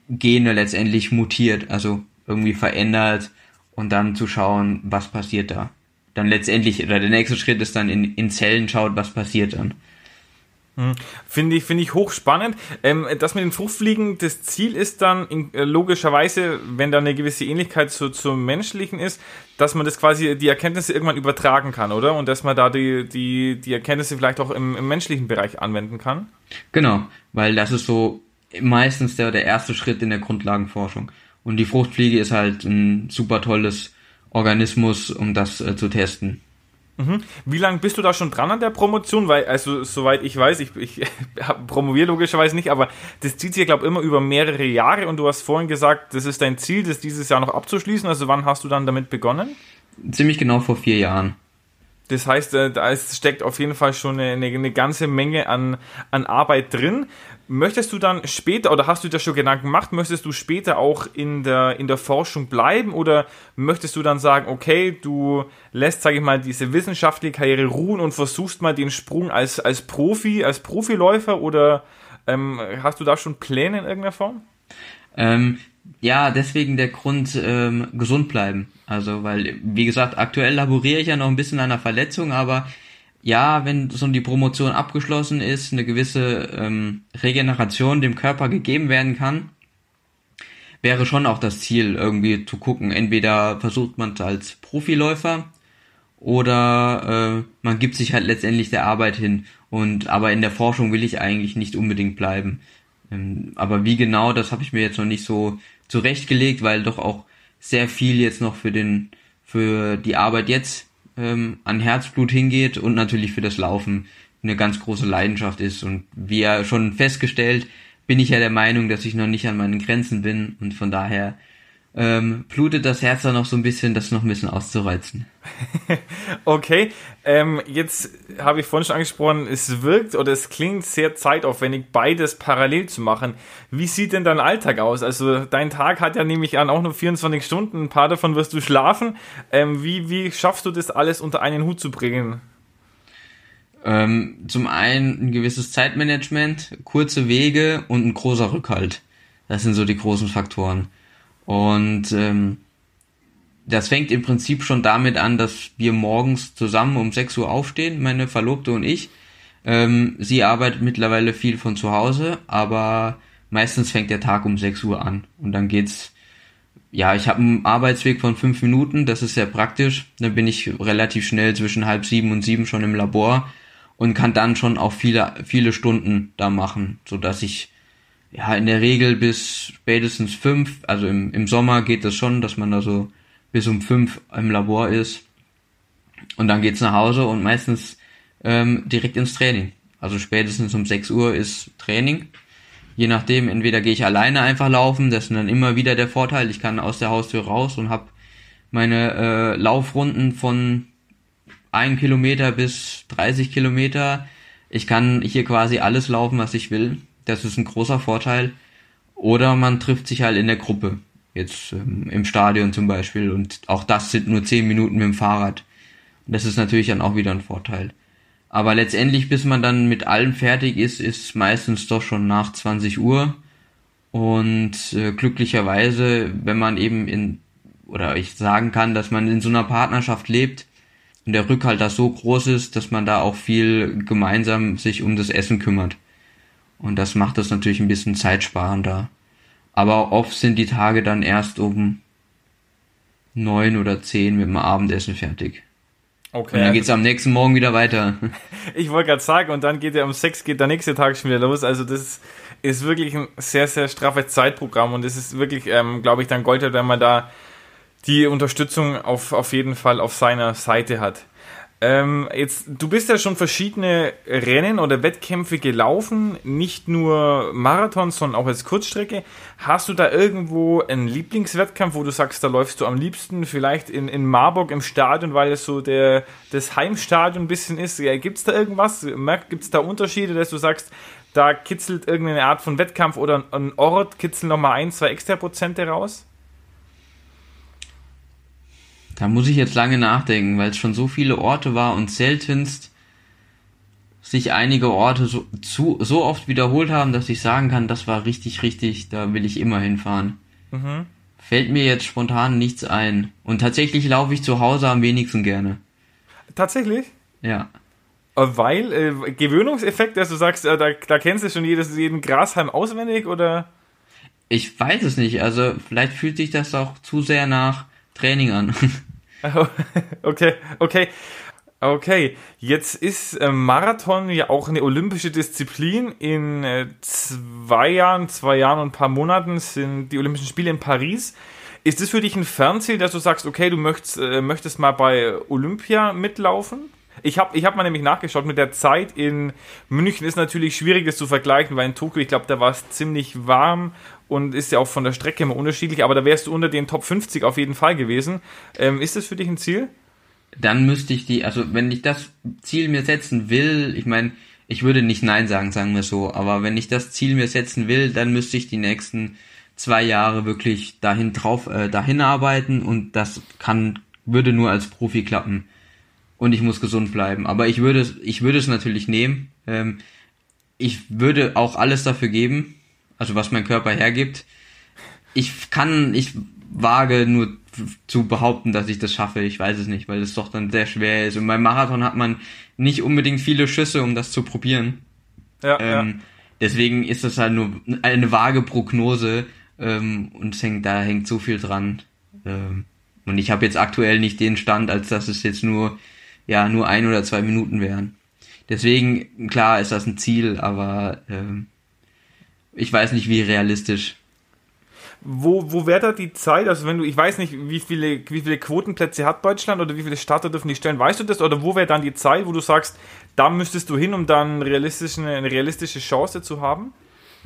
Gene letztendlich mutiert, also irgendwie verändert und dann zu schauen, was passiert da. Dann letztendlich, oder der nächste Schritt ist dann in, in Zellen schaut, was passiert dann. Hm. Finde ich, finde ich hochspannend. Ähm, das mit den Fruchtfliegen, das Ziel ist dann in, äh, logischerweise, wenn da eine gewisse Ähnlichkeit zu, zum Menschlichen ist, dass man das quasi, die Erkenntnisse irgendwann übertragen kann, oder? Und dass man da die, die, die Erkenntnisse vielleicht auch im, im menschlichen Bereich anwenden kann. Genau, weil das ist so meistens der, der erste Schritt in der Grundlagenforschung. Und die Fruchtfliege ist halt ein super tolles Organismus, um das äh, zu testen. Mhm. Wie lange bist du da schon dran an der Promotion? Weil, also, soweit ich weiß, ich, ich promoviere logischerweise nicht, aber das zieht sich, glaube ich, immer über mehrere Jahre und du hast vorhin gesagt, das ist dein Ziel, das dieses Jahr noch abzuschließen. Also, wann hast du dann damit begonnen? Ziemlich genau vor vier Jahren. Das heißt, äh, da steckt auf jeden Fall schon eine, eine ganze Menge an, an Arbeit drin. Möchtest du dann später, oder hast du dir schon Gedanken gemacht, möchtest du später auch in der, in der Forschung bleiben oder möchtest du dann sagen, okay, du lässt, sage ich mal, diese wissenschaftliche Karriere ruhen und versuchst mal den Sprung als, als Profi, als Profiläufer oder ähm, hast du da schon Pläne in irgendeiner Form? Ähm, ja, deswegen der Grund ähm, gesund bleiben. Also, weil, wie gesagt, aktuell laboriere ich ja noch ein bisschen an einer Verletzung, aber ja, wenn so die Promotion abgeschlossen ist, eine gewisse ähm, Regeneration dem Körper gegeben werden kann, wäre schon auch das Ziel, irgendwie zu gucken. Entweder versucht man es als Profiläufer oder äh, man gibt sich halt letztendlich der Arbeit hin. Und aber in der Forschung will ich eigentlich nicht unbedingt bleiben. Ähm, aber wie genau, das habe ich mir jetzt noch nicht so zurechtgelegt, weil doch auch sehr viel jetzt noch für den für die Arbeit jetzt ähm, an Herzblut hingeht und natürlich für das Laufen eine ganz große Leidenschaft ist. Und wie ja schon festgestellt, bin ich ja der Meinung, dass ich noch nicht an meinen Grenzen bin und von daher ähm, blutet das Herz da noch so ein bisschen, das noch ein bisschen auszureizen. okay, ähm, jetzt habe ich vorhin schon angesprochen, es wirkt oder es klingt sehr zeitaufwendig, beides parallel zu machen. Wie sieht denn dein Alltag aus? Also dein Tag hat ja nämlich an auch nur 24 Stunden, ein paar davon wirst du schlafen. Ähm, wie, wie schaffst du das alles unter einen Hut zu bringen? Ähm, zum einen ein gewisses Zeitmanagement, kurze Wege und ein großer Rückhalt. Das sind so die großen Faktoren. Und ähm, das fängt im Prinzip schon damit an, dass wir morgens zusammen um 6 Uhr aufstehen, meine Verlobte und ich. Ähm, sie arbeitet mittlerweile viel von zu Hause, aber meistens fängt der Tag um 6 Uhr an. Und dann geht's, ja, ich habe einen Arbeitsweg von 5 Minuten, das ist sehr praktisch. Dann bin ich relativ schnell zwischen halb sieben und sieben schon im Labor und kann dann schon auch viele, viele Stunden da machen, so dass ich ja, in der Regel bis spätestens fünf, also im, im Sommer geht das schon, dass man da so bis um fünf im Labor ist. Und dann geht's nach Hause und meistens ähm, direkt ins Training. Also spätestens um 6 Uhr ist Training. Je nachdem, entweder gehe ich alleine einfach laufen, das ist dann immer wieder der Vorteil, ich kann aus der Haustür raus und habe meine äh, Laufrunden von 1 Kilometer bis 30 Kilometer. Ich kann hier quasi alles laufen, was ich will. Das ist ein großer Vorteil. Oder man trifft sich halt in der Gruppe. Jetzt ähm, im Stadion zum Beispiel. Und auch das sind nur 10 Minuten mit dem Fahrrad. Und das ist natürlich dann auch wieder ein Vorteil. Aber letztendlich, bis man dann mit allem fertig ist, ist meistens doch schon nach 20 Uhr. Und äh, glücklicherweise, wenn man eben in, oder ich sagen kann, dass man in so einer Partnerschaft lebt und der Rückhalt da so groß ist, dass man da auch viel gemeinsam sich um das Essen kümmert. Und das macht das natürlich ein bisschen zeitsparender. Aber oft sind die Tage dann erst um neun oder zehn mit dem Abendessen fertig. Okay. Und dann geht's am nächsten Morgen wieder weiter. Ich wollte gerade sagen, und dann geht ja um sechs geht der nächste Tag schon wieder los. Also das ist wirklich ein sehr, sehr straffes Zeitprogramm und es ist wirklich, ähm, glaube ich, dann Gold, wenn man da die Unterstützung auf, auf jeden Fall auf seiner Seite hat. Ähm, jetzt, du bist ja schon verschiedene Rennen oder Wettkämpfe gelaufen, nicht nur Marathons, sondern auch als Kurzstrecke. Hast du da irgendwo einen Lieblingswettkampf, wo du sagst, da läufst du am liebsten, vielleicht in, in Marburg im Stadion, weil es so der, das Heimstadion ein bisschen ist? Ja, Gibt es da irgendwas? Gibt es da Unterschiede, dass du sagst, da kitzelt irgendeine Art von Wettkampf oder ein Ort, kitzeln nochmal ein, zwei extra Prozente raus? Da muss ich jetzt lange nachdenken, weil es schon so viele Orte war und seltenst sich einige Orte so, zu, so oft wiederholt haben, dass ich sagen kann, das war richtig, richtig, da will ich immer hinfahren. Mhm. Fällt mir jetzt spontan nichts ein. Und tatsächlich laufe ich zu Hause am wenigsten gerne. Tatsächlich? Ja. Äh, weil, äh, Gewöhnungseffekt, dass du sagst, äh, da, da kennst du schon jedes, jeden Grashalm auswendig, oder? Ich weiß es nicht, also vielleicht fühlt sich das auch zu sehr nach Training an. okay, okay. Okay, jetzt ist äh, Marathon ja auch eine olympische Disziplin. In äh, zwei Jahren, zwei Jahren und ein paar Monaten sind die Olympischen Spiele in Paris. Ist das für dich ein Fernziel, dass du sagst, okay, du möchtest, äh, möchtest mal bei Olympia mitlaufen? Ich habe ich hab mal nämlich nachgeschaut, mit der Zeit in München ist natürlich schwierig, das zu vergleichen, weil in Tokio, ich glaube, da war es ziemlich warm und ist ja auch von der Strecke immer unterschiedlich, aber da wärst du unter den Top 50 auf jeden Fall gewesen. Ähm, ist das für dich ein Ziel? dann müsste ich die, also wenn ich das Ziel mir setzen will, ich meine, ich würde nicht Nein sagen, sagen wir so, aber wenn ich das Ziel mir setzen will, dann müsste ich die nächsten zwei Jahre wirklich dahin drauf, äh, dahin arbeiten und das kann, würde nur als Profi klappen. Und ich muss gesund bleiben. Aber ich würde es, ich würde es natürlich nehmen. Ähm, ich würde auch alles dafür geben, also was mein Körper hergibt. Ich kann, ich wage nur zu behaupten, dass ich das schaffe. Ich weiß es nicht, weil es doch dann sehr schwer ist. Und beim Marathon hat man nicht unbedingt viele Schüsse, um das zu probieren. Ja, ähm, ja. Deswegen ist das halt nur eine vage Prognose ähm, und es hängt, da hängt so viel dran. Ähm, und ich habe jetzt aktuell nicht den Stand, als dass es jetzt nur ja nur ein oder zwei Minuten wären. Deswegen klar ist das ein Ziel, aber ähm, ich weiß nicht, wie realistisch wo, wo wäre da die Zeit? Also wenn du, ich weiß nicht, wie viele, wie viele Quotenplätze hat Deutschland oder wie viele Starter dürfen die stellen, weißt du das? Oder wo wäre dann die Zeit, wo du sagst, da müsstest du hin, um dann realistisch, eine realistische Chance zu haben?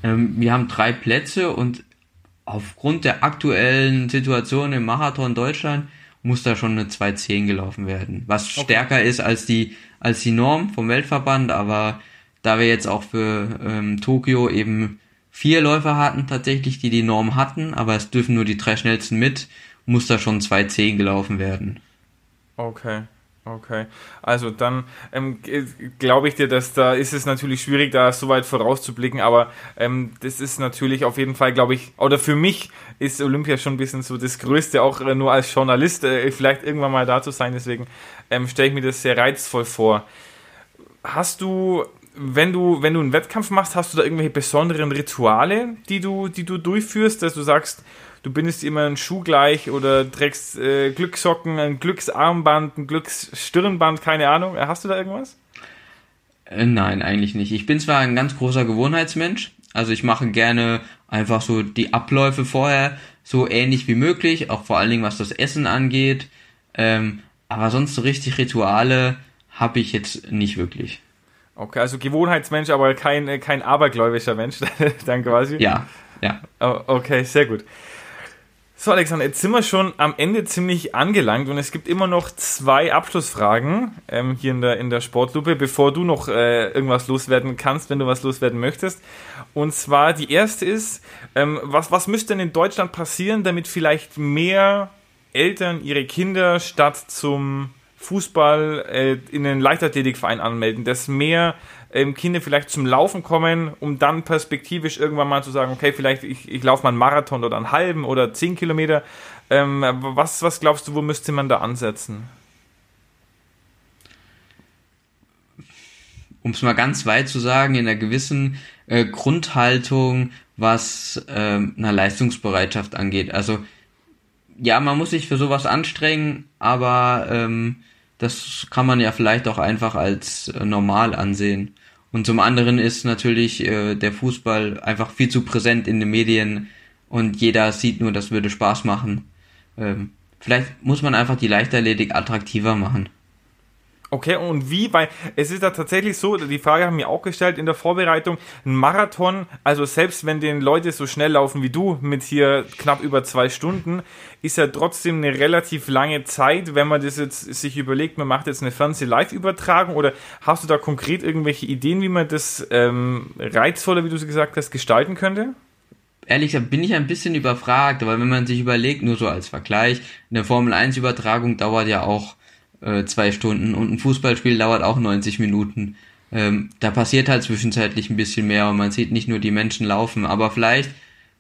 Ähm, wir haben drei Plätze und aufgrund der aktuellen Situation im Marathon Deutschland muss da schon eine 2.10 gelaufen werden. Was okay. stärker ist als die, als die Norm vom Weltverband, aber da wir jetzt auch für ähm, Tokio eben vier Läufer hatten tatsächlich, die die Norm hatten, aber es dürfen nur die drei schnellsten mit, muss da schon 2.10 gelaufen werden. Okay. Okay, also dann ähm, glaube ich dir, dass da ist es natürlich schwierig, da so weit vorauszublicken, aber ähm, das ist natürlich auf jeden Fall, glaube ich, oder für mich ist Olympia schon ein bisschen so das Größte, auch äh, nur als Journalist äh, vielleicht irgendwann mal da zu sein, deswegen ähm, stelle ich mir das sehr reizvoll vor. Hast du wenn du, wenn du einen Wettkampf machst, hast du da irgendwelche besonderen Rituale, die du, die du durchführst, dass du sagst, du bindest immer einen Schuh gleich oder trägst äh, Glückssocken, ein Glücksarmband, ein Glücksstirnband, keine Ahnung. Hast du da irgendwas? Äh, nein, eigentlich nicht. Ich bin zwar ein ganz großer Gewohnheitsmensch, also ich mache gerne einfach so die Abläufe vorher so ähnlich wie möglich, auch vor allen Dingen was das Essen angeht. Ähm, aber sonst so richtig Rituale habe ich jetzt nicht wirklich. Okay, also Gewohnheitsmensch, aber kein, äh, kein abergläubischer Mensch, dann quasi. Ja, ja. Oh, okay, sehr gut. So, Alexander, jetzt sind wir schon am Ende ziemlich angelangt und es gibt immer noch zwei Abschlussfragen ähm, hier in der, in der Sportlupe, bevor du noch äh, irgendwas loswerden kannst, wenn du was loswerden möchtest. Und zwar die erste ist, ähm, was, was müsste denn in Deutschland passieren, damit vielleicht mehr Eltern ihre Kinder statt zum Fußball äh, in den Leichtathletikverein anmelden, dass mehr ähm, Kinder vielleicht zum Laufen kommen, um dann perspektivisch irgendwann mal zu sagen, okay, vielleicht ich, ich laufe mal einen Marathon oder einen halben oder zehn Kilometer. Ähm, was, was glaubst du, wo müsste man da ansetzen? Um es mal ganz weit zu sagen, in einer gewissen äh, Grundhaltung, was äh, einer Leistungsbereitschaft angeht. Also ja, man muss sich für sowas anstrengen, aber ähm, das kann man ja vielleicht auch einfach als äh, normal ansehen. Und zum anderen ist natürlich äh, der Fußball einfach viel zu präsent in den Medien und jeder sieht nur, das würde Spaß machen. Ähm, vielleicht muss man einfach die Leichtathletik attraktiver machen. Okay, und wie? Weil es ist ja tatsächlich so, die Frage haben wir auch gestellt in der Vorbereitung, ein Marathon, also selbst wenn den Leute so schnell laufen wie du mit hier knapp über zwei Stunden, ist ja trotzdem eine relativ lange Zeit, wenn man das jetzt sich überlegt, man macht jetzt eine Fernseh-Live-Übertragung oder hast du da konkret irgendwelche Ideen, wie man das ähm, reizvoller, wie du es gesagt hast, gestalten könnte? ehrlich gesagt bin ich ein bisschen überfragt, aber wenn man sich überlegt, nur so als Vergleich, eine Formel 1 Übertragung dauert ja auch äh, zwei Stunden und ein Fußballspiel dauert auch 90 Minuten. Ähm, da passiert halt zwischenzeitlich ein bisschen mehr und man sieht nicht nur die Menschen laufen, aber vielleicht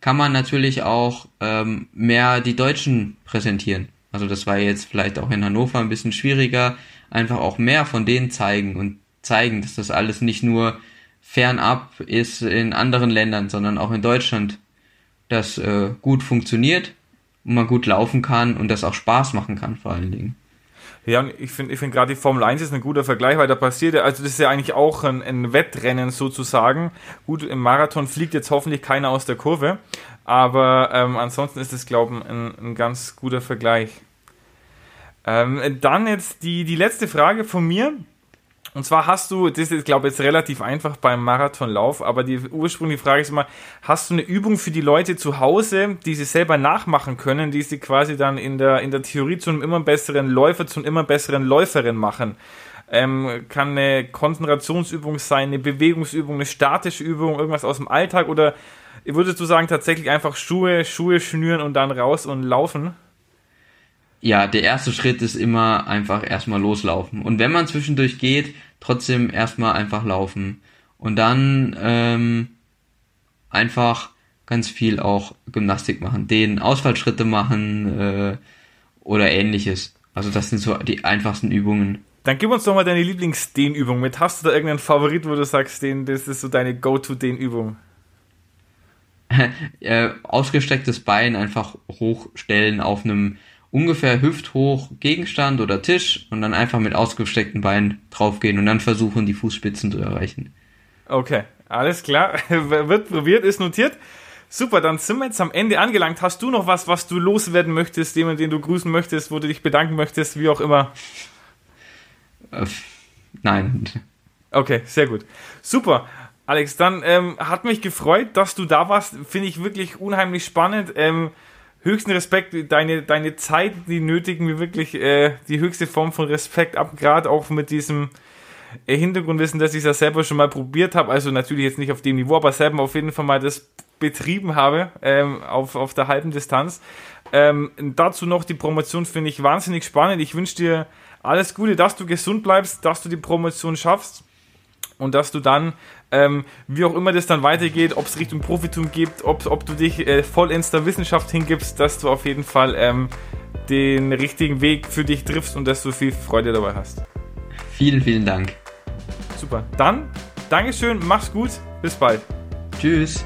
kann man natürlich auch ähm, mehr die Deutschen präsentieren. Also das war jetzt vielleicht auch in Hannover ein bisschen schwieriger, einfach auch mehr von denen zeigen und zeigen, dass das alles nicht nur fernab ist in anderen Ländern, sondern auch in Deutschland, das äh, gut funktioniert und man gut laufen kann und das auch Spaß machen kann vor allen Dingen. Ja, und ich finde ich find gerade die Formel 1 ist ein guter Vergleich, weil da passiert ja, also das ist ja eigentlich auch ein, ein Wettrennen sozusagen. Gut, im Marathon fliegt jetzt hoffentlich keiner aus der Kurve, aber ähm, ansonsten ist es, glaube ich, ein, ein ganz guter Vergleich. Ähm, dann jetzt die, die letzte Frage von mir. Und zwar hast du, das ist, glaube ich, jetzt relativ einfach beim Marathonlauf, aber die ursprüngliche Frage ist immer, hast du eine Übung für die Leute zu Hause, die sie selber nachmachen können, die sie quasi dann in der, in der Theorie zu einem immer besseren Läufer, zu einem immer besseren Läuferin machen? Ähm, kann eine Konzentrationsübung sein, eine Bewegungsübung, eine statische Übung, irgendwas aus dem Alltag oder würdest du sagen, tatsächlich einfach Schuhe, Schuhe schnüren und dann raus und laufen? Ja, der erste Schritt ist immer einfach erstmal loslaufen. Und wenn man zwischendurch geht, trotzdem erstmal einfach laufen. Und dann ähm, einfach ganz viel auch Gymnastik machen, den Ausfallschritte machen äh, oder ähnliches. Also das sind so die einfachsten Übungen. Dann gib uns doch mal deine Lieblingsdehnübung mit. Hast du da irgendeinen Favorit, wo du sagst, den, das ist so deine Go-To-Dehnübung? äh, ausgestrecktes Bein einfach hochstellen auf einem ungefähr hüfthoch Gegenstand oder Tisch und dann einfach mit ausgestreckten Beinen draufgehen und dann versuchen, die Fußspitzen zu erreichen. Okay, alles klar. Wird probiert, ist notiert. Super, dann sind wir jetzt am Ende angelangt. Hast du noch was, was du loswerden möchtest, jemanden, den du grüßen möchtest, wo du dich bedanken möchtest, wie auch immer? Äh, nein. Okay, sehr gut. Super. Alex, dann ähm, hat mich gefreut, dass du da warst. Finde ich wirklich unheimlich spannend. Ähm, höchsten Respekt, deine, deine Zeit, die nötigen mir wirklich äh, die höchste Form von Respekt ab, gerade auch mit diesem äh, Hintergrundwissen, dass ich das selber schon mal probiert habe, also natürlich jetzt nicht auf dem Niveau, aber selber auf jeden Fall mal das betrieben habe ähm, auf, auf der halben Distanz. Ähm, dazu noch die Promotion finde ich wahnsinnig spannend. Ich wünsche dir alles Gute, dass du gesund bleibst, dass du die Promotion schaffst und dass du dann, ähm, wie auch immer das dann weitergeht, ob es Richtung Profitum gibt, ob, ob du dich äh, vollends der Wissenschaft hingibst, dass du auf jeden Fall ähm, den richtigen Weg für dich triffst und dass du viel Freude dabei hast. Vielen, vielen Dank. Super. Dann, Dankeschön, mach's gut, bis bald. Tschüss.